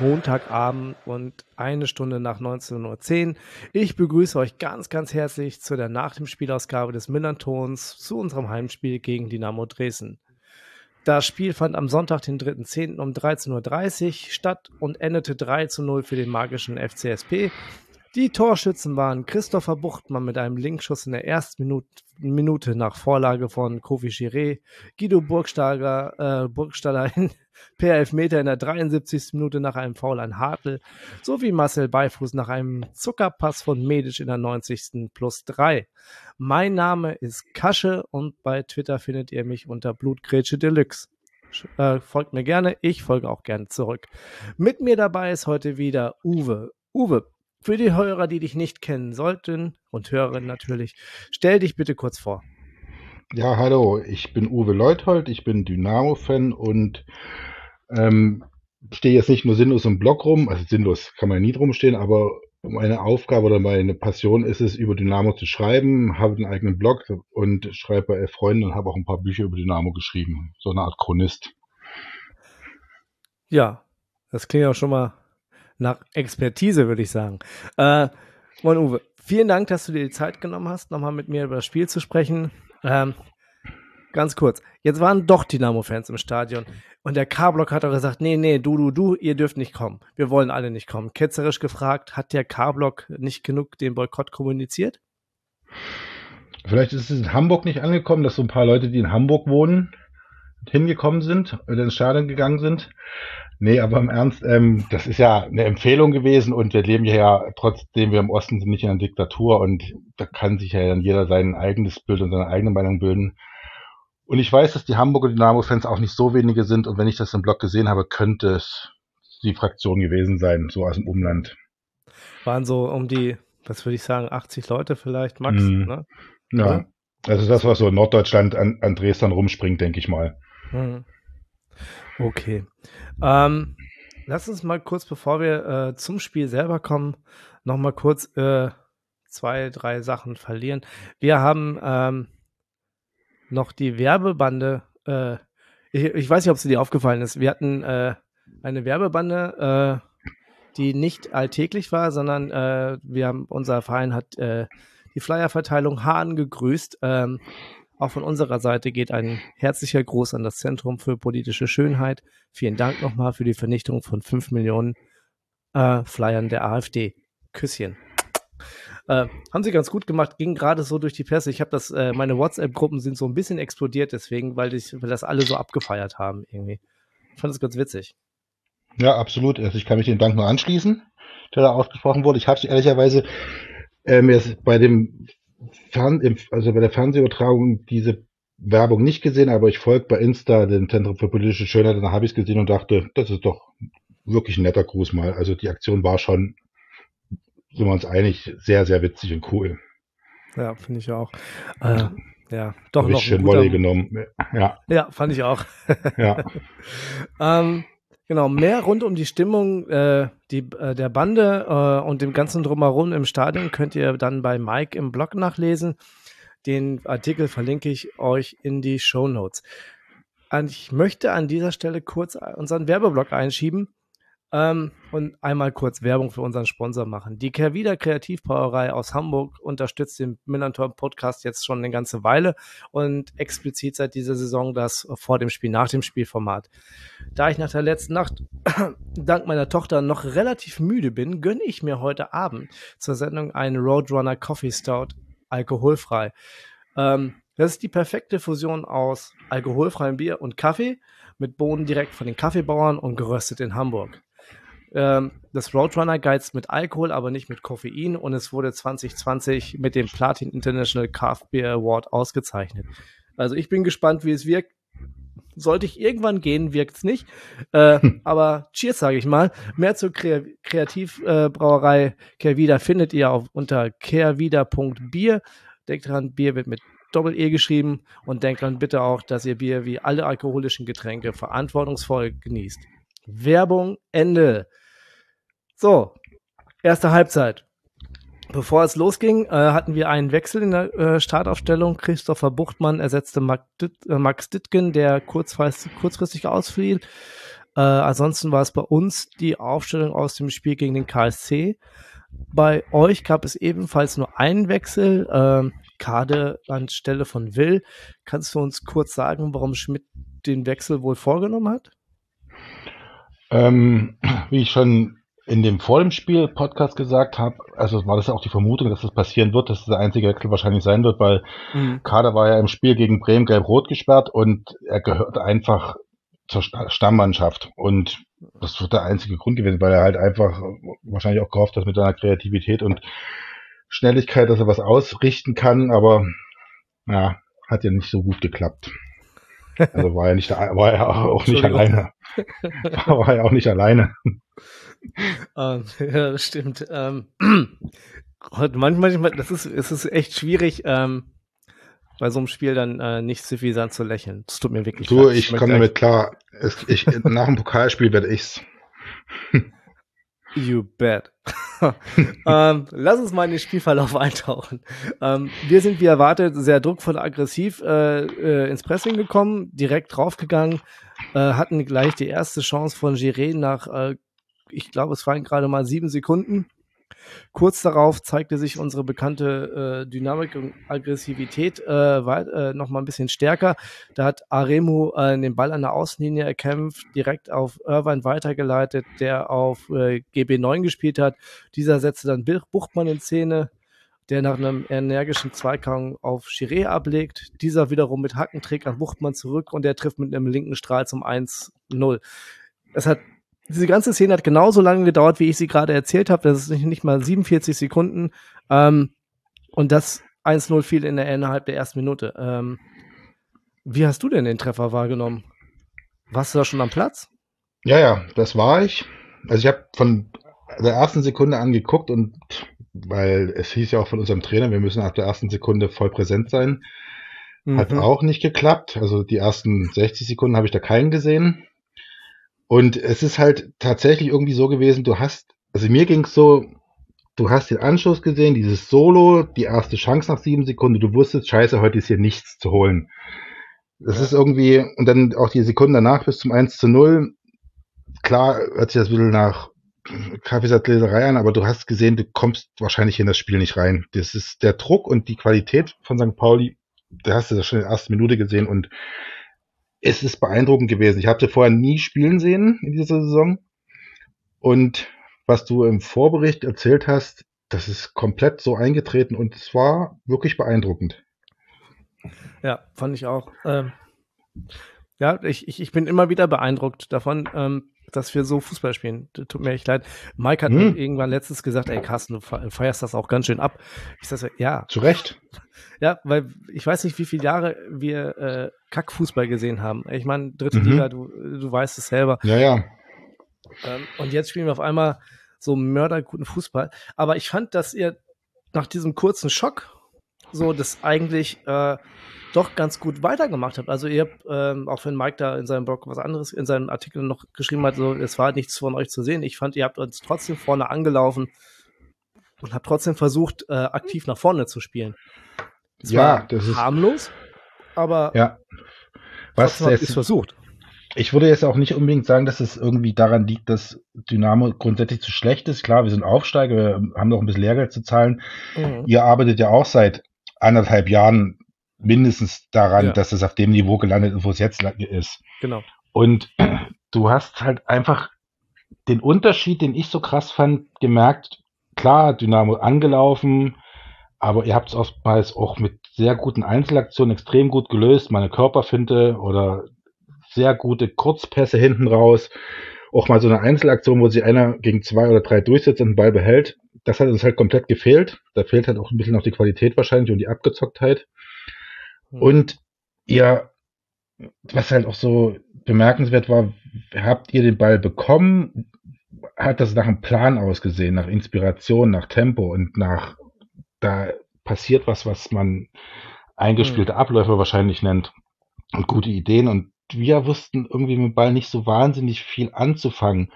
Montagabend und eine Stunde nach 19.10 Uhr. Ich begrüße euch ganz, ganz herzlich zu der Nach dem Spielausgabe des Millantons zu unserem Heimspiel gegen Dynamo Dresden. Das Spiel fand am Sonntag, den 3.10. um 13.30 Uhr statt und endete 3 zu 0 für den magischen FCSP. Die Torschützen waren Christopher Buchtmann mit einem Linkschuss in der ersten Minute, Minute nach Vorlage von Kofi Chiré, Guido Burgstaller, äh, Burgstaller in, per Elfmeter in der 73. Minute nach einem Foul an Hartl, sowie Marcel Beifuß nach einem Zuckerpass von Medic in der 90. plus 3. Mein Name ist Kasche und bei Twitter findet ihr mich unter Blutgrätsche Deluxe. Äh, folgt mir gerne, ich folge auch gerne zurück. Mit mir dabei ist heute wieder Uwe. Uwe, für die Hörer, die dich nicht kennen sollten und Hörerinnen natürlich, stell dich bitte kurz vor. Ja, hallo, ich bin Uwe Leuthold, ich bin Dynamo-Fan und ähm, stehe jetzt nicht nur sinnlos im Blog rum, also sinnlos kann man nie drum stehen, aber meine Aufgabe oder meine Passion ist es, über Dynamo zu schreiben, habe einen eigenen Blog und schreibe bei Elf Freunden und habe auch ein paar Bücher über Dynamo geschrieben, so eine Art Chronist. Ja, das klingt auch schon mal nach Expertise, würde ich sagen. Äh, Moin Uwe, vielen Dank, dass du dir die Zeit genommen hast, nochmal mit mir über das Spiel zu sprechen. Ähm, ganz kurz, jetzt waren doch Dynamo-Fans im Stadion und der K-Block hat auch gesagt, nee, nee, du, du, du, ihr dürft nicht kommen. Wir wollen alle nicht kommen. Ketzerisch gefragt, hat der K-Block nicht genug den Boykott kommuniziert? Vielleicht ist es in Hamburg nicht angekommen, dass so ein paar Leute, die in Hamburg wohnen, hingekommen sind oder ins Stadion gegangen sind. Nee, aber im Ernst, ähm, das ist ja eine Empfehlung gewesen und wir leben ja, trotzdem wir im Osten sind, nicht in einer Diktatur und da kann sich ja dann jeder sein eigenes Bild und seine eigene Meinung bilden. Und ich weiß, dass die Hamburger Dynamo-Fans auch nicht so wenige sind und wenn ich das im Blog gesehen habe, könnte es die Fraktion gewesen sein, so aus dem Umland. Waren so um die, was würde ich sagen, 80 Leute vielleicht, Max, mm. ne? Ja, also das, was so in Norddeutschland an, an Dresden rumspringt, denke ich mal. Mhm. Okay. Ähm, lass uns mal kurz, bevor wir äh, zum Spiel selber kommen, noch mal kurz äh, zwei, drei Sachen verlieren. Wir haben ähm, noch die Werbebande. Äh, ich, ich, weiß nicht, ob es dir aufgefallen ist. Wir hatten äh, eine Werbebande, äh, die nicht alltäglich war, sondern äh, wir haben, unser Verein hat die Flyerverteilung Hahn gegrüßt. Ähm, auch von unserer Seite geht ein herzlicher Gruß an das Zentrum für politische Schönheit. Vielen Dank nochmal für die Vernichtung von fünf Millionen äh, Flyern der AfD. Küsschen. Äh, haben sie ganz gut gemacht, ging gerade so durch die Presse. Ich habe das, äh, meine WhatsApp-Gruppen sind so ein bisschen explodiert, deswegen, weil, ich, weil das alle so abgefeiert haben irgendwie. Ich fand das ganz witzig. Ja, absolut. Also ich kann mich dem Dank nur anschließen, der da ausgesprochen wurde. Ich habe ehrlicherweise ähm, jetzt bei dem Fern also bei der Fernsehübertragung diese Werbung nicht gesehen, aber ich folge bei Insta dem Zentrum für politische Schönheit und da habe ich es gesehen und dachte, das ist doch wirklich ein netter Gruß mal. Also die Aktion war schon, sind wir uns einig, sehr, sehr witzig und cool. Ja, finde ich auch. Äh, ja, doch noch. Schön Wolle genommen. Ja. Ja, fand ich auch. ja. ähm, Genau, mehr rund um die Stimmung äh, die, äh, der Bande äh, und dem ganzen Drumherum im Stadion könnt ihr dann bei Mike im Blog nachlesen. Den Artikel verlinke ich euch in die Show Notes. Ich möchte an dieser Stelle kurz unseren Werbeblock einschieben. Ähm, und einmal kurz Werbung für unseren Sponsor machen. Die Kervida Kreativbrauerei aus Hamburg unterstützt den Millantor Podcast jetzt schon eine ganze Weile und explizit seit dieser Saison das vor dem Spiel, nach dem Spielformat. Da ich nach der letzten Nacht dank meiner Tochter noch relativ müde bin, gönne ich mir heute Abend zur Sendung einen Roadrunner Coffee Stout alkoholfrei. Ähm, das ist die perfekte Fusion aus alkoholfreiem Bier und Kaffee mit Bohnen direkt von den Kaffeebauern und geröstet in Hamburg. Ähm, das Roadrunner geizt mit Alkohol, aber nicht mit Koffein und es wurde 2020 mit dem Platin International Craft Beer Award ausgezeichnet. Also ich bin gespannt, wie es wirkt. Sollte ich irgendwann gehen, wirkt es nicht. Äh, aber Cheers, sage ich mal. Mehr zur Kre Kreativbrauerei äh, Kehrwieder findet ihr auf, unter kehrwieder.bier. Denkt dran, Bier wird mit Doppel-E geschrieben und denkt dran bitte auch, dass ihr Bier wie alle alkoholischen Getränke verantwortungsvoll genießt. Werbung Ende. So, erste Halbzeit. Bevor es losging, äh, hatten wir einen Wechsel in der äh, Startaufstellung. Christopher Buchtmann ersetzte Ditt, äh, Max Dittgen, der kurzfristig, kurzfristig ausfiel. Äh, ansonsten war es bei uns die Aufstellung aus dem Spiel gegen den KSC. Bei euch gab es ebenfalls nur einen Wechsel, äh, Kade anstelle von Will. Kannst du uns kurz sagen, warum Schmidt den Wechsel wohl vorgenommen hat? Ähm, wie ich schon in dem vor dem Spiel Podcast gesagt habe, also war das ja auch die Vermutung, dass das passieren wird, dass das der einzige Wechsel wahrscheinlich sein wird, weil mhm. Kader war ja im Spiel gegen Bremen gelb-rot gesperrt und er gehört einfach zur Stammmannschaft und das wird der einzige Grund gewesen, weil er halt einfach wahrscheinlich auch gehofft hat mit seiner Kreativität und Schnelligkeit, dass er was ausrichten kann, aber ja, hat ja nicht so gut geklappt. Also war er nicht, war er auch nicht alleine. War er auch nicht alleine. ähm, ja, das stimmt. Ähm, manchmal, das ist, es ist echt schwierig, ähm, bei so einem Spiel dann äh, nicht suffisant zu lächeln. Das tut mir wirklich Du, leid. ich, ich komme damit klar. Es, ich, nach dem Pokalspiel werde ich's. You bet. ähm, lass uns mal in den Spielverlauf eintauchen. Ähm, wir sind wie erwartet sehr druckvoll aggressiv äh, äh, ins Pressing gekommen, direkt draufgegangen, äh, hatten gleich die erste Chance von Giré nach, äh, ich glaube, es waren gerade mal sieben Sekunden. Kurz darauf zeigte sich unsere bekannte äh, Dynamik und Aggressivität äh, äh, noch mal ein bisschen stärker. Da hat Aremu äh, den Ball an der Außenlinie erkämpft, direkt auf Irvine weitergeleitet, der auf äh, GB9 gespielt hat. Dieser setzte dann Buchmann in Szene, der nach einem energischen Zweikampf auf Chiré ablegt. Dieser wiederum mit Hackentrick an Buchtmann zurück und der trifft mit einem linken Strahl zum 1-0. Es hat diese ganze Szene hat genauso lange gedauert, wie ich sie gerade erzählt habe. Das ist nicht, nicht mal 47 Sekunden. Ähm, und das 1-0 fiel in der, innerhalb der ersten Minute. Ähm, wie hast du denn den Treffer wahrgenommen? Warst du da schon am Platz? Ja, ja, das war ich. Also ich habe von der ersten Sekunde angeguckt und weil es hieß ja auch von unserem Trainer, wir müssen ab der ersten Sekunde voll präsent sein. Hat mhm. auch nicht geklappt. Also die ersten 60 Sekunden habe ich da keinen gesehen. Und es ist halt tatsächlich irgendwie so gewesen, du hast, also mir ging es so, du hast den Anschluss gesehen, dieses Solo, die erste Chance nach sieben Sekunden, du wusstest, scheiße, heute ist hier nichts zu holen. Das ja. ist irgendwie, und dann auch die Sekunden danach bis zum 1 zu 0, klar hört sich das ein bisschen nach Kaffeesatzleserei an, aber du hast gesehen, du kommst wahrscheinlich in das Spiel nicht rein. Das ist der Druck und die Qualität von St. Pauli, da hast du das schon in der ersten Minute gesehen und es ist beeindruckend gewesen. Ich habe sie vorher nie spielen sehen in dieser Saison. Und was du im Vorbericht erzählt hast, das ist komplett so eingetreten und es war wirklich beeindruckend. Ja, fand ich auch. Ähm, ja, ich, ich, ich bin immer wieder beeindruckt davon, ähm, dass wir so Fußball spielen. Tut mir echt leid. Mike hat hm. irgendwann letztens gesagt, ey Carsten, du feierst das auch ganz schön ab. Ich sag ja. Zu Recht. Ja, weil ich weiß nicht, wie viele Jahre wir äh, Kackfußball gesehen haben. Ich meine, dritte mhm. Liga, du, du weißt es selber. Ja, ja. Ähm, und jetzt spielen wir auf einmal so mörderguten Fußball. Aber ich fand, dass ihr nach diesem kurzen Schock so das eigentlich äh, doch ganz gut weitergemacht habt. Also ihr habt, ähm, auch wenn Mike da in seinem Blog was anderes, in seinen Artikeln noch geschrieben hat, so, es war nichts von euch zu sehen. Ich fand, ihr habt uns trotzdem vorne angelaufen und habt trotzdem versucht, äh, aktiv nach vorne zu spielen. Es ja, das ist harmlos, aber ja. was ist versucht. Ich würde jetzt auch nicht unbedingt sagen, dass es irgendwie daran liegt, dass Dynamo grundsätzlich zu schlecht ist. Klar, wir sind Aufsteiger, wir haben noch ein bisschen Lehrgeld zu zahlen. Mhm. Ihr arbeitet ja auch seit anderthalb Jahren mindestens daran, ja. dass es auf dem Niveau gelandet ist, wo es jetzt ist. Genau. Und du hast halt einfach den Unterschied, den ich so krass fand, gemerkt. Klar, Dynamo angelaufen, aber ihr habt es oftmals auch mit sehr guten Einzelaktionen extrem gut gelöst. Meine Körperfinte oder sehr gute Kurzpässe hinten raus. Auch mal so eine Einzelaktion, wo sich einer gegen zwei oder drei durchsetzt und den Ball behält. Das hat uns halt komplett gefehlt. Da fehlt halt auch ein bisschen noch die Qualität wahrscheinlich und die Abgezocktheit. Hm. Und ja, was halt auch so bemerkenswert war, habt ihr den Ball bekommen? Hat das nach einem Plan ausgesehen, nach Inspiration, nach Tempo und nach, da passiert was, was man eingespielte hm. Abläufe wahrscheinlich nennt und gute Ideen und wir wussten irgendwie mit dem Ball nicht so wahnsinnig viel anzufangen.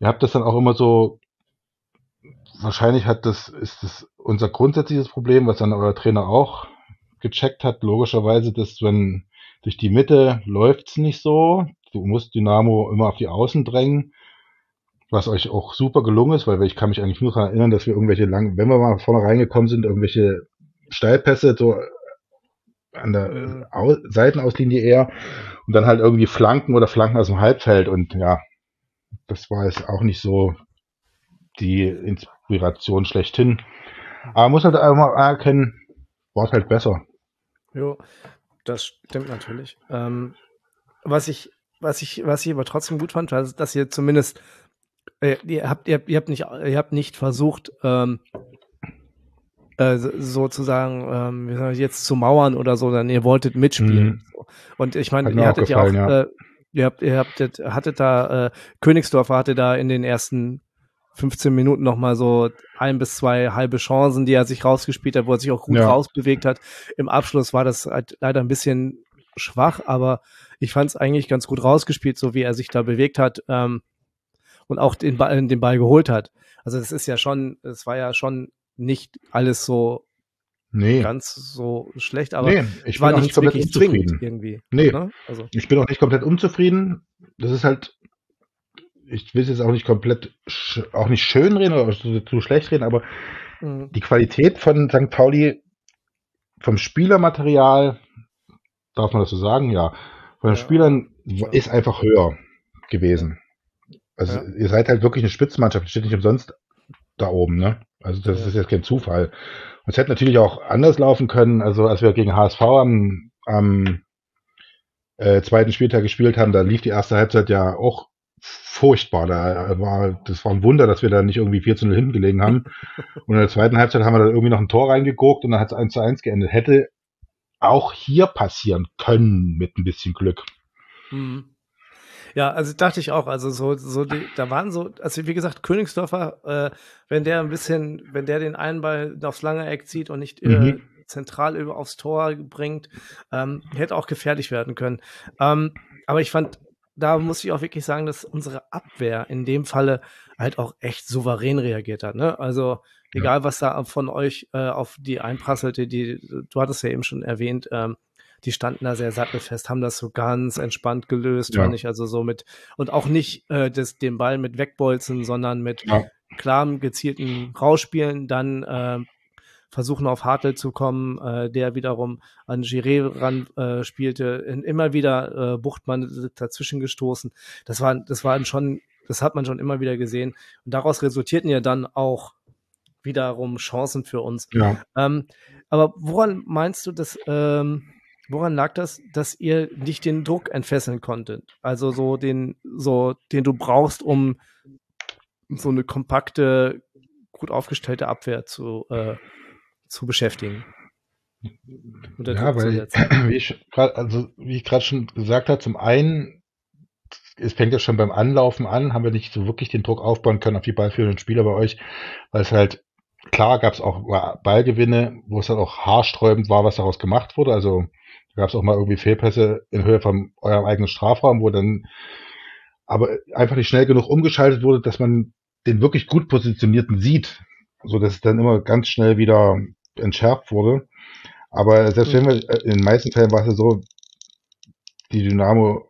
Ihr habt das dann auch immer so wahrscheinlich hat das, ist das unser grundsätzliches Problem, was dann euer Trainer auch gecheckt hat, logischerweise, dass wenn durch die Mitte läuft's nicht so, du musst Dynamo immer auf die Außen drängen, was euch auch super gelungen ist, weil ich kann mich eigentlich nur daran erinnern, dass wir irgendwelche lang, wenn wir mal vorne reingekommen sind, irgendwelche Steilpässe so an der mhm. Au Seitenauslinie eher und dann halt irgendwie Flanken oder Flanken aus dem Halbfeld und ja, das war jetzt auch nicht so die Inspiration schlechthin. Aber muss halt einmal erkennen, war es halt besser. Jo, das stimmt natürlich. Ähm, was ich, was ich, was ich aber trotzdem gut fand, war, dass ihr zumindest, äh, ihr habt, ihr, ihr habt nicht, ihr habt nicht versucht, ähm, äh, sozusagen ähm, wie soll ich, jetzt zu mauern oder so, sondern ihr wolltet mitspielen. Mhm. Und ich meine, ihr hattet ja auch, ja. Äh, ihr habt, ihr habt, hattet da, äh, Königsdorfer hatte da in den ersten 15 Minuten nochmal so ein bis zwei halbe Chancen, die er sich rausgespielt hat, wo er sich auch gut ja. rausbewegt hat. Im Abschluss war das halt leider ein bisschen schwach, aber ich fand es eigentlich ganz gut rausgespielt, so wie er sich da bewegt hat ähm, und auch den Ball, den Ball geholt hat. Also es ist ja schon, es war ja schon nicht alles so nee. ganz so schlecht, aber nee, ich war nicht komplett unzufrieden. irgendwie. Nee, ne? also. ich bin auch nicht komplett unzufrieden. Das ist halt ich will es jetzt auch nicht komplett, auch nicht schön reden oder zu, zu schlecht reden, aber mhm. die Qualität von St. Pauli vom Spielermaterial, darf man das so sagen? Ja. Von den ja. Spielern ist einfach höher gewesen. Also ja. ihr seid halt wirklich eine Spitzmannschaft, steht nicht umsonst da oben, ne? Also das ja. ist jetzt kein Zufall. Und es hätte natürlich auch anders laufen können. Also als wir gegen HSV am, am äh, zweiten Spieltag gespielt haben, da lief die erste Halbzeit ja auch furchtbar. Da war, das war ein Wunder, dass wir da nicht irgendwie 4 zu 0 hinten gelegen haben. Und in der zweiten Halbzeit haben wir da irgendwie noch ein Tor reingeguckt und dann hat es 1 zu 1 geendet. Hätte auch hier passieren können mit ein bisschen Glück. Mhm. Ja, also dachte ich auch, also so, so die, da waren so, also wie gesagt, Königsdorfer, äh, wenn der ein bisschen, wenn der den einen Ball aufs lange Eck zieht und nicht äh, mhm. zentral über aufs Tor bringt, ähm, hätte auch gefährlich werden können. Ähm, aber ich fand da muss ich auch wirklich sagen, dass unsere Abwehr in dem Falle halt auch echt souverän reagiert hat. Ne? Also egal, ja. was da von euch äh, auf die einprasselte, die, du hattest ja eben schon erwähnt, ähm, die standen da sehr sattelfest, haben das so ganz entspannt gelöst, ja. fand ich also so mit und auch nicht äh, das, den Ball mit wegbolzen, sondern mit ja. klarem gezielten Rausspielen, dann äh, versuchen auf Hartl zu kommen, äh, der wiederum an Giré ran äh, spielte, in, immer wieder äh, Buchtmann dazwischen gestoßen. Das war, das war schon, das hat man schon immer wieder gesehen. Und daraus resultierten ja dann auch wiederum Chancen für uns. Ja. Ähm, aber woran meinst du, dass ähm, woran lag das, dass ihr nicht den Druck entfesseln konntet? Also so den, so den du brauchst, um so eine kompakte, gut aufgestellte Abwehr zu äh, zu beschäftigen. Ja, weil, wie ich gerade, also wie ich gerade schon gesagt habe, zum einen, es fängt ja schon beim Anlaufen an, haben wir nicht so wirklich den Druck aufbauen können auf die ballführenden Spieler bei euch, weil es halt, klar gab es auch Ballgewinne, wo es dann auch haarsträubend war, was daraus gemacht wurde. Also gab es auch mal irgendwie Fehlpässe in Höhe von eurem eigenen Strafraum, wo dann aber einfach nicht schnell genug umgeschaltet wurde, dass man den wirklich gut positionierten sieht, so dass es dann immer ganz schnell wieder entschärft wurde. Aber selbst wenn wir, äh, in den meisten Fällen war es ja so, die Dynamo,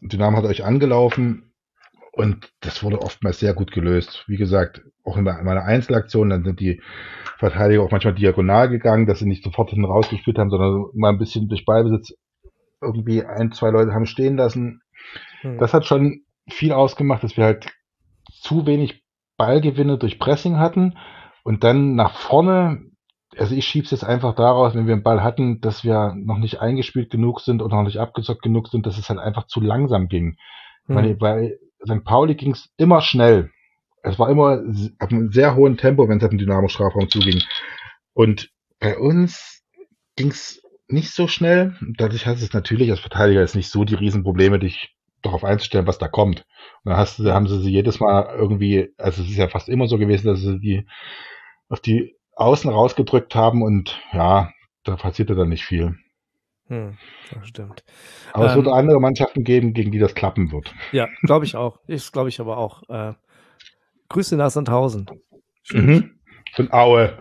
Dynamo hat euch angelaufen und das wurde oftmals sehr gut gelöst. Wie gesagt, auch in meiner Einzelaktion, dann sind die Verteidiger auch manchmal diagonal gegangen, dass sie nicht sofort hinten rausgespielt haben, sondern mal ein bisschen durch Ballbesitz irgendwie ein, zwei Leute haben stehen lassen. Hm. Das hat schon viel ausgemacht, dass wir halt zu wenig Ballgewinne durch Pressing hatten und dann nach vorne, also ich schieb's jetzt einfach daraus, wenn wir einen Ball hatten, dass wir noch nicht eingespielt genug sind und noch nicht abgezockt genug sind, dass es halt einfach zu langsam ging. Mhm. Weil bei St. Pauli ging's immer schnell. Es war immer auf einem sehr hohen Tempo, wenn es auf den Dynamo-Strafraum zuging. Und bei uns ging's nicht so schnell. Dadurch hast es natürlich als Verteidiger jetzt nicht so die Riesenprobleme, dich darauf einzustellen, was da kommt. Und dann hast du, haben sie sie jedes Mal irgendwie, also es ist ja fast immer so gewesen, dass sie die auf die Außen rausgedrückt haben und ja, da passierte dann nicht viel. Hm, das stimmt. Aber ähm, es wird andere Mannschaften geben, gegen die das klappen wird. Ja, glaube ich auch. Ist, glaube ich, aber auch. Äh, Grüße nach Sandhausen. Mhm. Von Aue.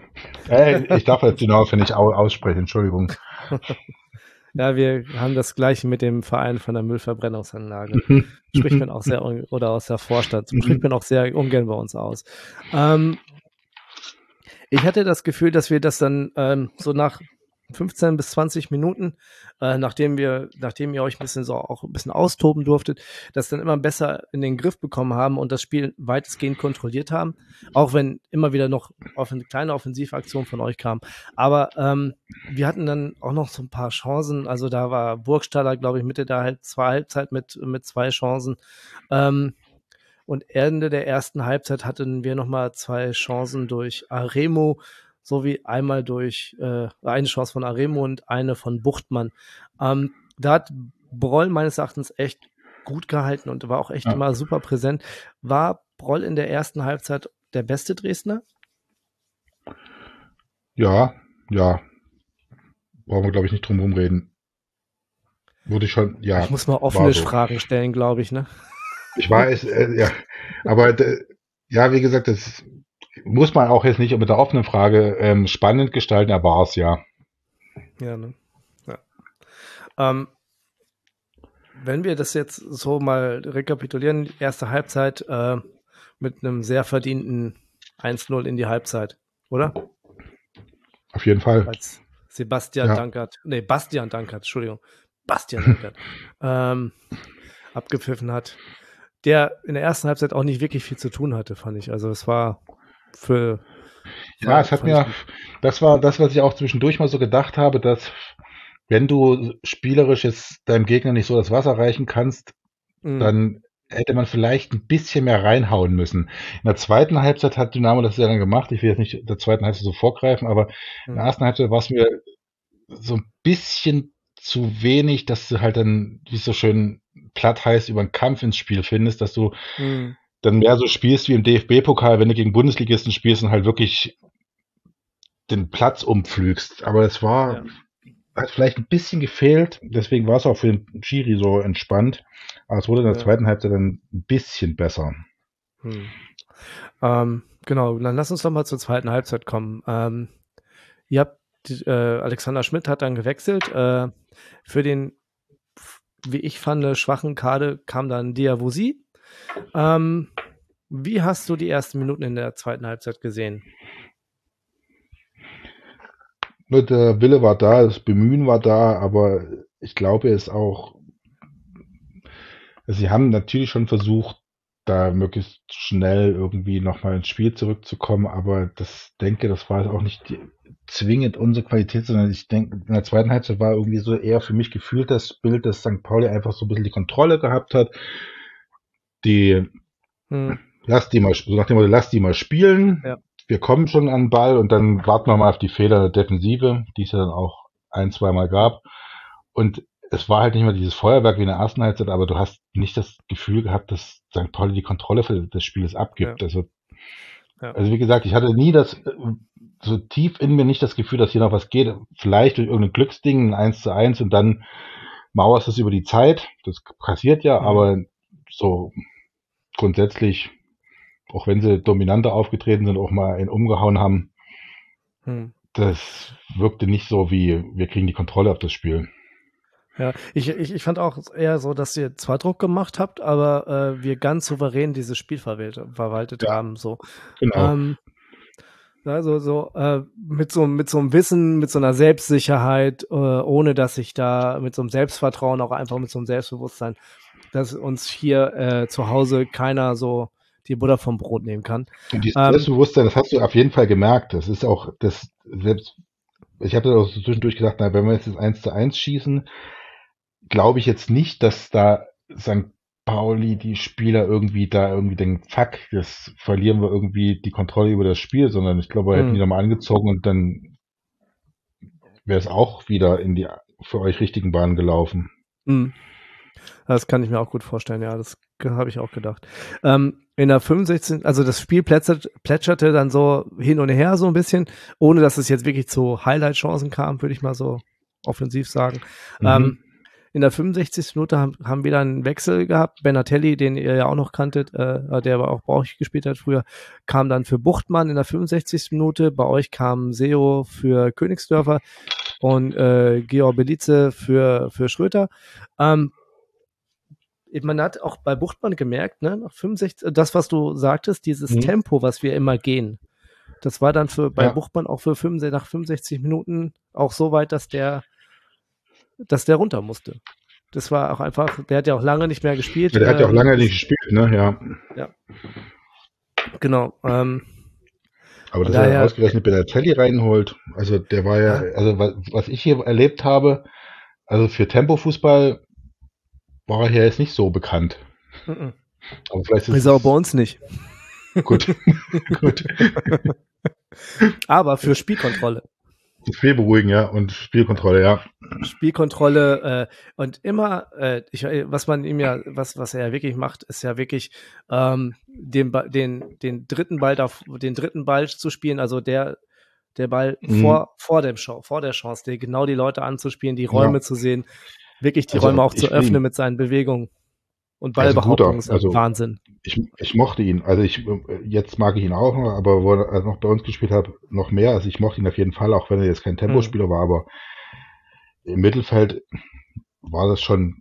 Hey, ich darf jetzt genau wenn ich Aue ausspreche, Entschuldigung. Ja, wir haben das gleiche mit dem Verein von der Müllverbrennungsanlage. Mhm. Spricht man auch sehr, oder aus der Vorstadt, spricht mhm. man auch sehr ungern bei uns aus. Ähm, ich hatte das Gefühl, dass wir das dann ähm, so nach 15 bis 20 Minuten, äh, nachdem wir, nachdem ihr euch ein bisschen so auch ein bisschen austoben durftet, das dann immer besser in den Griff bekommen haben und das Spiel weitestgehend kontrolliert haben, auch wenn immer wieder noch eine kleine Offensivaktion von euch kam. Aber ähm, wir hatten dann auch noch so ein paar Chancen. Also da war Burgstaller, glaube ich, Mitte der Halb zwei Halbzeit mit mit zwei Chancen. Ähm, und Ende der ersten Halbzeit hatten wir nochmal zwei Chancen durch Aremo, sowie einmal durch äh, eine Chance von Aremo und eine von Buchtmann. Ähm, da hat Broll meines Erachtens echt gut gehalten und war auch echt ja. immer super präsent. War Broll in der ersten Halbzeit der beste Dresdner? Ja, ja. Brauchen wir, glaube ich, nicht drum herum reden. Würde ich schon, ja. Ich muss mal offene so. Fragen stellen, glaube ich, ne? Ich weiß, äh, ja. Aber, ja, wie gesagt, das muss man auch jetzt nicht mit der offenen Frage ähm, spannend gestalten, er war es ja. Ja, ne? Ja. Ähm, wenn wir das jetzt so mal rekapitulieren, erste Halbzeit äh, mit einem sehr verdienten 1-0 in die Halbzeit, oder? Auf jeden Fall. Als Sebastian ja. Dankert, nee, Bastian Dankert, Entschuldigung, Bastian Dankert, ähm, abgepfiffen hat, der in der ersten Halbzeit auch nicht wirklich viel zu tun hatte, fand ich. Also es war für. Ja, es hat mir, das war das, was ich auch zwischendurch mal so gedacht habe, dass wenn du spielerisch jetzt deinem Gegner nicht so das Wasser reichen kannst, mhm. dann hätte man vielleicht ein bisschen mehr reinhauen müssen. In der zweiten Halbzeit hat Dynamo das ja dann gemacht. Ich will jetzt nicht der zweiten Halbzeit so vorgreifen, aber mhm. in der mhm. ersten Halbzeit war es mir so ein bisschen zu wenig, dass du halt dann, wie es so schön platt heißt, über einen Kampf ins Spiel findest, dass du mhm dann mehr so spielst wie im DFB-Pokal, wenn du gegen Bundesligisten spielst und halt wirklich den Platz umpflügst. Aber es war, ja. hat vielleicht ein bisschen gefehlt, deswegen war es auch für den Schiri so entspannt. Aber es wurde in der ja. zweiten Halbzeit dann ein bisschen besser. Hm. Ähm, genau, dann lass uns doch mal zur zweiten Halbzeit kommen. Ähm, ihr habt, äh, Alexander Schmidt hat dann gewechselt. Äh, für den, wie ich fand, schwachen Kade kam dann Diavosi. Ähm, wie hast du die ersten Minuten in der zweiten Halbzeit gesehen? Der Wille war da, das Bemühen war da, aber ich glaube, es auch. Sie haben natürlich schon versucht, da möglichst schnell irgendwie nochmal ins Spiel zurückzukommen, aber das denke, das war auch nicht die, zwingend unsere Qualität, sondern ich denke, in der zweiten Halbzeit war irgendwie so eher für mich gefühlt das Bild, dass St. Pauli einfach so ein bisschen die Kontrolle gehabt hat, die hm. lass die mal, so nach dem Motto, lass die mal spielen. Ja. Wir kommen schon an den Ball und dann warten wir mal auf die Fehler der Defensive, die es ja dann auch ein, zweimal gab. Und es war halt nicht mehr dieses Feuerwerk wie in der ersten Halbzeit, aber du hast nicht das Gefühl gehabt, dass St. Pauli die Kontrolle des Spieles abgibt. Ja. Also, ja. also wie gesagt, ich hatte nie das, so tief in mir nicht das Gefühl, dass hier noch was geht. Vielleicht durch irgendein Glücksding, ein 1 zu 1 und dann mauerst du es über die Zeit. Das passiert ja, mhm. aber so grundsätzlich, auch wenn sie dominanter aufgetreten sind, auch mal einen umgehauen haben, hm. das wirkte nicht so wie, wir kriegen die Kontrolle auf das Spiel. Ja, ich, ich, ich fand auch eher so, dass ihr zwar Druck gemacht habt, aber äh, wir ganz souverän dieses Spiel verwaltet, verwaltet ja, haben. So. Genau. Ähm, also so äh, mit so mit so einem Wissen, mit so einer Selbstsicherheit, äh, ohne dass ich da mit so einem Selbstvertrauen auch einfach mit so einem Selbstbewusstsein dass uns hier äh, zu Hause keiner so die Butter vom Brot nehmen kann. Und dieses ähm, Selbstbewusstsein, das hast du auf jeden Fall gemerkt. Das ist auch das selbst. Ich habe auch so zwischendurch gesagt, na, wenn wir jetzt das 1 zu 1 schießen, glaube ich jetzt nicht, dass da St. Pauli die Spieler irgendwie da irgendwie denken, fuck, das verlieren wir irgendwie die Kontrolle über das Spiel, sondern ich glaube, wir hätten mhm. die nochmal angezogen und dann wäre es auch wieder in die für euch richtigen Bahnen gelaufen. Mhm. Das kann ich mir auch gut vorstellen, ja, das habe ich auch gedacht. Ähm, in der 65, also das Spiel plätschert, plätscherte dann so hin und her so ein bisschen, ohne dass es jetzt wirklich zu Highlight-Chancen kam, würde ich mal so offensiv sagen. Mhm. Ähm, in der 65. Minute haben, haben wir dann einen Wechsel gehabt. Benatelli, den ihr ja auch noch kanntet, äh, der aber auch bei euch gespielt hat früher, kam dann für Buchtmann in der 65. Minute. Bei euch kam Seo für Königsdörfer und äh, Georg Belize für, für Schröter. Ähm, man hat auch bei Buchtmann gemerkt, ne, nach 65, das, was du sagtest, dieses mhm. Tempo, was wir immer gehen, das war dann für bei ja. Buchtmann auch für 65, nach 65 Minuten auch so weit, dass der, dass der runter musste. Das war auch einfach, der hat ja auch lange nicht mehr gespielt. Ja, der hat ja auch ähm, lange nicht gespielt, ne? Ja. Ja. Genau. Ähm, aber dass daher, er ausgerechnet Belatelli reinholt, also der war ja, ja, also was, was ich hier erlebt habe, also für Tempo-Fußball war er ja jetzt nicht so bekannt. Mhm. Aber vielleicht ist, ist auch bei uns nicht. Gut. Gut. Aber für Spielkontrolle. Spiel beruhigen, ja, und Spielkontrolle, ja. Spielkontrolle äh, und immer, äh, ich, was man ihm ja, was, was er ja wirklich macht, ist ja wirklich ähm, den, den, den dritten Ball, den dritten Ball zu spielen, also der, der Ball mhm. vor, vor dem Show, vor der Chance, die, genau die Leute anzuspielen, die Räume ja. zu sehen, wirklich die also Räume auch zu öffnen mit seinen Bewegungen. Und Ballbehauptung also, also Wahnsinn. Ich, ich mochte ihn. Also ich jetzt mag ich ihn auch, aber wo er noch bei uns gespielt hat, noch mehr. Also ich mochte ihn auf jeden Fall, auch wenn er jetzt kein Tempospieler mhm. war, aber im Mittelfeld war das schon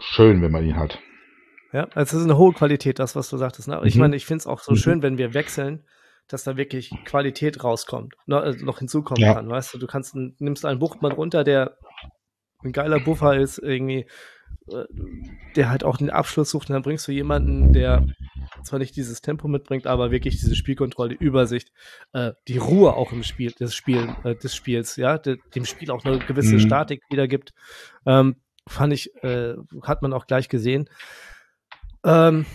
schön, wenn man ihn hat. Ja, also es ist eine hohe Qualität, das, was du sagtest. Ne? Ich mhm. meine, ich finde es auch so mhm. schön, wenn wir wechseln, dass da wirklich Qualität rauskommt, noch, ne, also noch hinzukommen ja. kann. Weißt du, du kannst nimmst einen Buchtmann runter, der ein geiler Buffer ist, irgendwie äh, der halt auch den Abschluss sucht und dann bringst du jemanden, der zwar nicht dieses Tempo mitbringt, aber wirklich diese Spielkontrolle, Übersicht, äh, die Ruhe auch im Spiel, des, Spiel, äh, des Spiels, ja, de, dem Spiel auch eine gewisse mhm. Statik wiedergibt, ähm, fand ich, äh, hat man auch gleich gesehen. Ähm,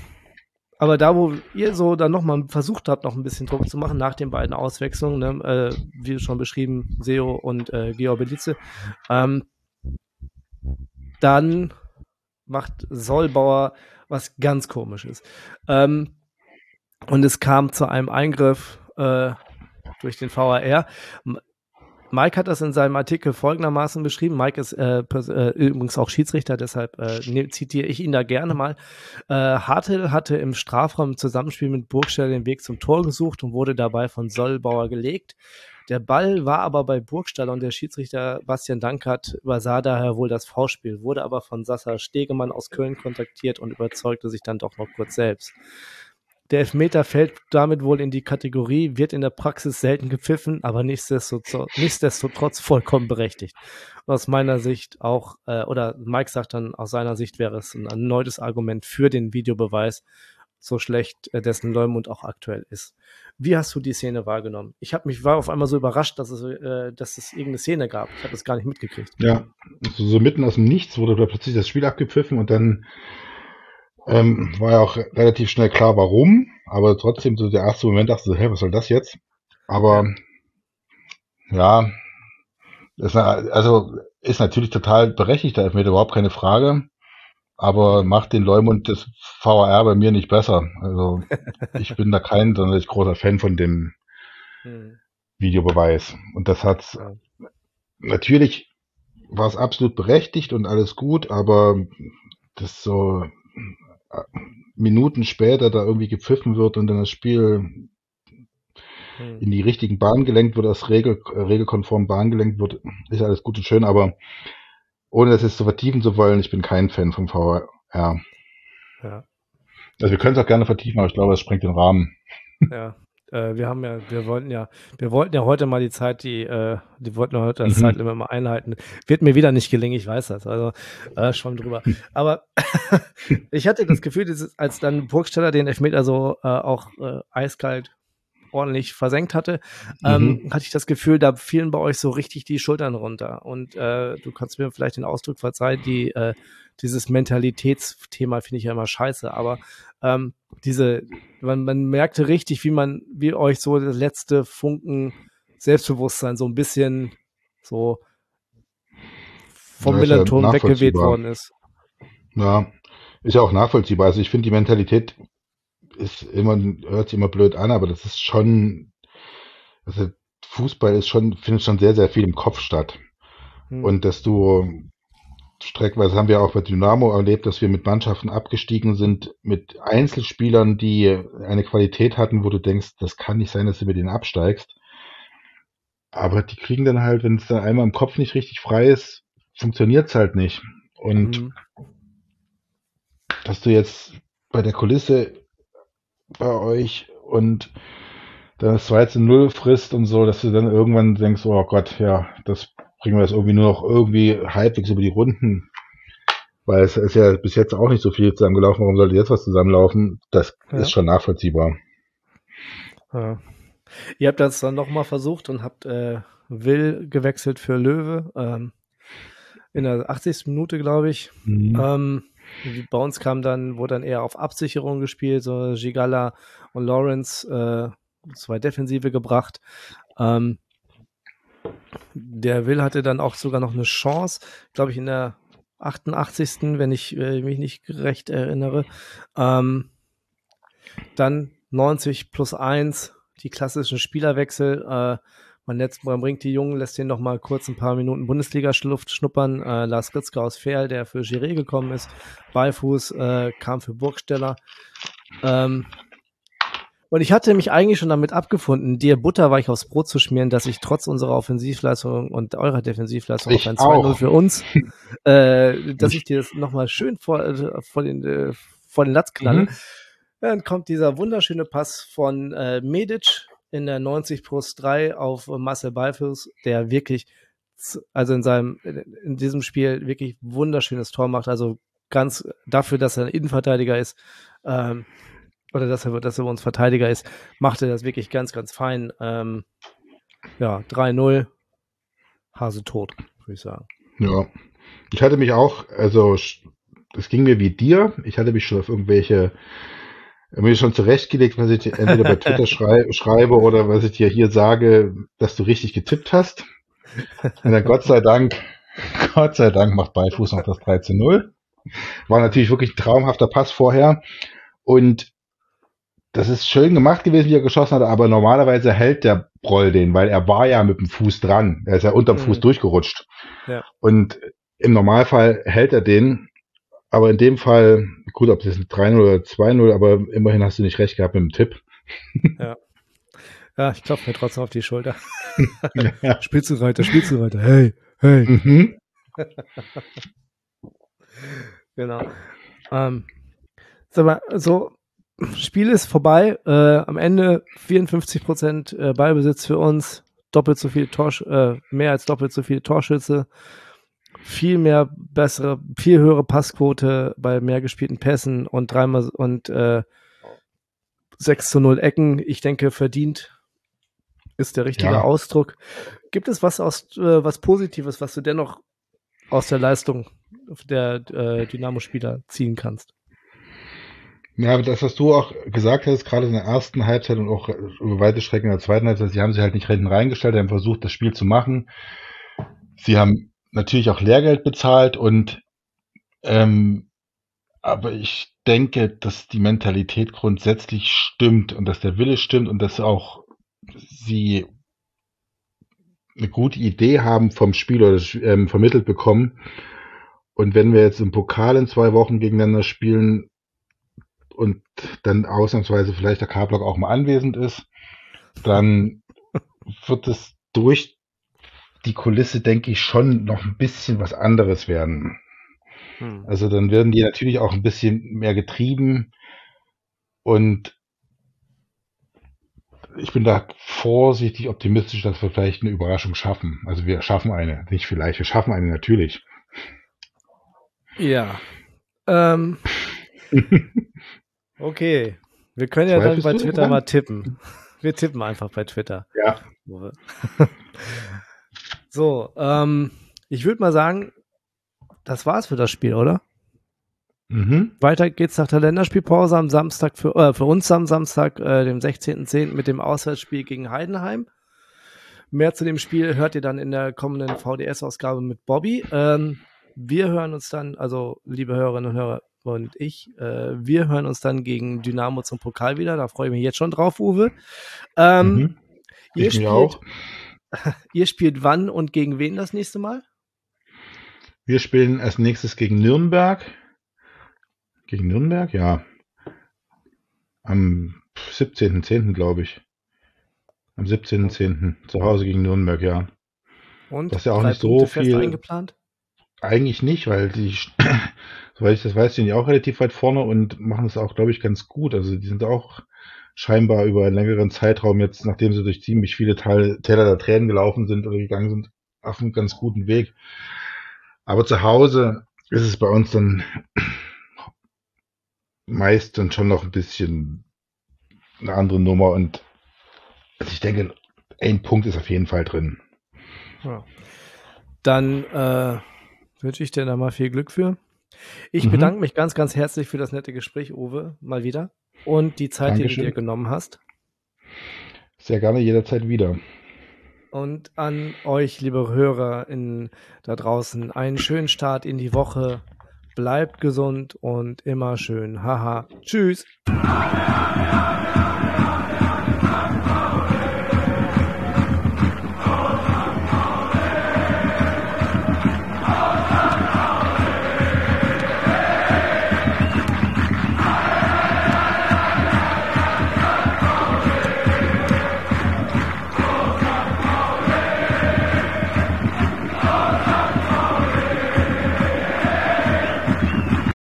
aber da, wo ihr so dann nochmal versucht habt, noch ein bisschen Druck zu machen nach den beiden Auswechslungen, ne, äh, wie schon beschrieben, Seo und äh, Georg Belize, ähm, dann macht Sollbauer was ganz komisches. Ähm, und es kam zu einem Eingriff äh, durch den VAR. Mike hat das in seinem Artikel folgendermaßen beschrieben. Mike ist äh, äh, übrigens auch Schiedsrichter, deshalb äh, ne, zitiere ich ihn da gerne mal. Äh, Hartel hatte im Strafraum im Zusammenspiel mit Burgstell den Weg zum Tor gesucht und wurde dabei von Sollbauer gelegt. Der Ball war aber bei Burgstaller und der Schiedsrichter Bastian Dankert übersah daher wohl das V-Spiel, wurde aber von Sascha Stegemann aus Köln kontaktiert und überzeugte sich dann doch noch kurz selbst. Der Elfmeter fällt damit wohl in die Kategorie, wird in der Praxis selten gepfiffen, aber nichtsdestotrotz, nichtsdestotrotz vollkommen berechtigt. Und aus meiner Sicht auch, äh, oder Mike sagt dann, aus seiner Sicht wäre es ein erneutes Argument für den Videobeweis, so schlecht äh, dessen Leumund auch aktuell ist. Wie hast du die Szene wahrgenommen? Ich habe mich war auf einmal so überrascht, dass es, äh, dass es irgendeine Szene gab. Ich habe das gar nicht mitgekriegt. Ja, so, so, mitten aus dem Nichts wurde da plötzlich das Spiel abgepfiffen und dann ähm, war ja auch relativ schnell klar, warum. Aber trotzdem so der erste Moment dachte so, hä, was soll das jetzt? Aber ja, ist, also ist natürlich total berechtigt, da mir überhaupt keine Frage aber macht den Leumund des VAR bei mir nicht besser. Also ich bin da kein sonderlich großer Fan von dem hm. Videobeweis. Und das hat ja. natürlich war es absolut berechtigt und alles gut, aber das so äh, Minuten später da irgendwie gepfiffen wird und dann das Spiel hm. in die richtigen Bahnen gelenkt wird, das regel, regelkonform Bahn gelenkt wird, ist alles gut und schön, aber ohne das jetzt zu vertiefen zu wollen, ich bin kein Fan vom VR. Ja. Also wir können es auch gerne vertiefen, aber ich glaube, es sprengt den Rahmen. Ja. Äh, wir haben ja, wir wollten ja, wir wollten ja heute mal die Zeit, die, äh, die wollten ja heute das mhm. Zeitlimit mal einhalten. Wird mir wieder nicht gelingen, ich weiß das. Also äh, schwamm drüber. Aber ich hatte das Gefühl, als dann Burgsteller den Elfmeter so äh, auch äh, eiskalt ordentlich versenkt hatte, ähm, mhm. hatte ich das Gefühl, da fielen bei euch so richtig die Schultern runter. Und äh, du kannst mir vielleicht den Ausdruck verzeihen, die, äh, dieses Mentalitätsthema finde ich ja immer scheiße, aber ähm, diese, man, man merkte richtig, wie man, wie euch so das letzte Funken Selbstbewusstsein so ein bisschen so vom ja, Millanton ja weggeweht worden ist. Ja, ist ja auch nachvollziehbar. Also ich finde die Mentalität ist immer, hört sich immer blöd an, aber das ist schon, also Fußball ist schon, findet schon sehr, sehr viel im Kopf statt. Hm. Und dass du Streckweise haben wir auch bei Dynamo erlebt, dass wir mit Mannschaften abgestiegen sind, mit Einzelspielern, die eine Qualität hatten, wo du denkst, das kann nicht sein, dass du mit denen absteigst. Aber die kriegen dann halt, wenn es da einmal im Kopf nicht richtig frei ist, funktioniert es halt nicht. Und mhm. dass du jetzt bei der Kulisse bei euch und dann das 2 zu 0 frisst und so, dass du dann irgendwann denkst, oh Gott, ja, das bringen wir das irgendwie nur noch irgendwie halbwegs über die Runden. Weil es ist ja bis jetzt auch nicht so viel zusammengelaufen. Warum sollte jetzt was zusammenlaufen? Das ja. ist schon nachvollziehbar. Ja. Ihr habt das dann nochmal versucht und habt äh, Will gewechselt für Löwe. Ähm, in der 80. Minute, glaube ich. Mhm. Ähm, bei uns kam dann, wurde dann eher auf Absicherung gespielt, so Gigala und Lawrence, äh, zwei Defensive gebracht. Ähm, der Will hatte dann auch sogar noch eine Chance, glaube ich, in der 88. wenn ich äh, mich nicht recht erinnere. Ähm, dann 90 plus 1, die klassischen Spielerwechsel. Äh, man, letzt, man bringt die Jungen, lässt den noch mal kurz ein paar Minuten Bundesliga-Luft schnuppern. Äh, Lars Ritzke aus Fehl, der für Giré gekommen ist. Beifuß äh, kam für Burgsteller. Ähm, und ich hatte mich eigentlich schon damit abgefunden, dir Butterweich aufs Brot zu schmieren, dass ich trotz unserer Offensivleistung und eurer Defensivleistung ich auf ein 2-0 für uns, äh, dass ich dir das nochmal schön vor, äh, vor, den, äh, vor den Latz knalle. Mhm. Dann kommt dieser wunderschöne Pass von äh, Medic in der 90 plus 3 auf Marcel Beifuß, der wirklich, also in seinem, in diesem Spiel wirklich wunderschönes Tor macht. Also ganz dafür, dass er ein Innenverteidiger ist. Ähm, oder dass er, dass er uns Verteidiger ist, machte das wirklich ganz, ganz fein. Ähm, ja, 3-0, Hase tot, würde ich sagen. Ja, ich hatte mich auch, also es ging mir wie dir, ich hatte mich schon auf irgendwelche, mir schon zurechtgelegt, was ich entweder bei Twitter schrei schreibe oder was ich dir hier sage, dass du richtig getippt hast. Und dann Gott sei Dank, Gott sei Dank macht Beifuß noch das 13-0. War natürlich wirklich ein traumhafter Pass vorher. Und das ist schön gemacht gewesen, wie er geschossen hat, aber normalerweise hält der Broll den, weil er war ja mit dem Fuß dran. Er ist ja unterm mhm. Fuß durchgerutscht. Ja. Und im Normalfall hält er den. Aber in dem Fall, gut, ob es jetzt 3-0 oder 2-0, aber immerhin hast du nicht recht gehabt mit dem Tipp. Ja. Ja, ich klopfe mir trotzdem auf die Schulter. ja. Spitzenreiter, Spitzenreiter, hey, hey. Mhm. genau. Ähm, sag mal, so, Spiel ist vorbei. Äh, am Ende 54 Prozent äh, Ballbesitz für uns, doppelt so viel Torsch äh, mehr als doppelt so viele Torschütze, viel mehr bessere, viel höhere Passquote bei mehr gespielten Pässen und dreimal und äh, 6 zu 0 Ecken. Ich denke, verdient ist der richtige ja. Ausdruck. Gibt es was aus äh, was Positives, was du dennoch aus der Leistung der äh, Dynamo-Spieler ziehen kannst? Ja, das, was du auch gesagt hast, gerade in der ersten Halbzeit und auch über weite Strecken in der zweiten Halbzeit, sie haben sich halt nicht hinten reingestellt, haben versucht, das Spiel zu machen. Sie haben natürlich auch Lehrgeld bezahlt und ähm, aber ich denke, dass die Mentalität grundsätzlich stimmt und dass der Wille stimmt und dass auch sie eine gute Idee haben vom Spiel oder ähm, vermittelt bekommen. Und wenn wir jetzt im Pokal in zwei Wochen gegeneinander spielen, und dann ausnahmsweise vielleicht der K-Block auch mal anwesend ist, dann wird es durch die Kulisse, denke ich, schon noch ein bisschen was anderes werden. Hm. Also dann werden die natürlich auch ein bisschen mehr getrieben und ich bin da vorsichtig optimistisch, dass wir vielleicht eine Überraschung schaffen. Also wir schaffen eine, nicht vielleicht, wir schaffen eine natürlich. Ja. Ähm, Okay. Wir können ja dann bei Twitter mal tippen. Wir tippen einfach bei Twitter. Ja. so, ähm, ich würde mal sagen, das war's für das Spiel, oder? Mhm. Weiter geht's nach der Länderspielpause am Samstag für, äh, für uns am Samstag, äh, dem 16.10. mit dem Auswärtsspiel gegen Heidenheim. Mehr zu dem Spiel hört ihr dann in der kommenden VDS-Ausgabe mit Bobby. Ähm, wir hören uns dann, also liebe Hörerinnen und Hörer, und ich. Äh, wir hören uns dann gegen Dynamo zum Pokal wieder. Da freue ich mich jetzt schon drauf, Uwe. Ähm, mhm. ihr, ich spielt, auch. ihr spielt wann und gegen wen das nächste Mal? Wir spielen als nächstes gegen Nürnberg. Gegen Nürnberg, ja. Am 17.10. glaube ich. Am 17.10. zu Hause gegen Nürnberg, ja. Und? Das ist ja auch nicht so viel. eingeplant? Eigentlich nicht, weil die, soweit ich das weiß, sind ja auch relativ weit vorne und machen es auch, glaube ich, ganz gut. Also die sind auch scheinbar über einen längeren Zeitraum jetzt, nachdem sie durch ziemlich viele Teile, Täler der Tränen gelaufen sind oder gegangen sind, auf einem ganz guten Weg. Aber zu Hause ist es bei uns dann meist dann schon noch ein bisschen eine andere Nummer und also ich denke, ein Punkt ist auf jeden Fall drin. Ja. Dann äh, wünsche ich dir da mal viel Glück für. Ich mhm. bedanke mich ganz, ganz herzlich für das nette Gespräch, Uwe, mal wieder. Und die Zeit, Dankeschön. die du dir genommen hast. Sehr gerne, jederzeit wieder. Und an euch, liebe Hörer in, da draußen, einen schönen Start in die Woche. Bleibt gesund und immer schön. Haha. Tschüss.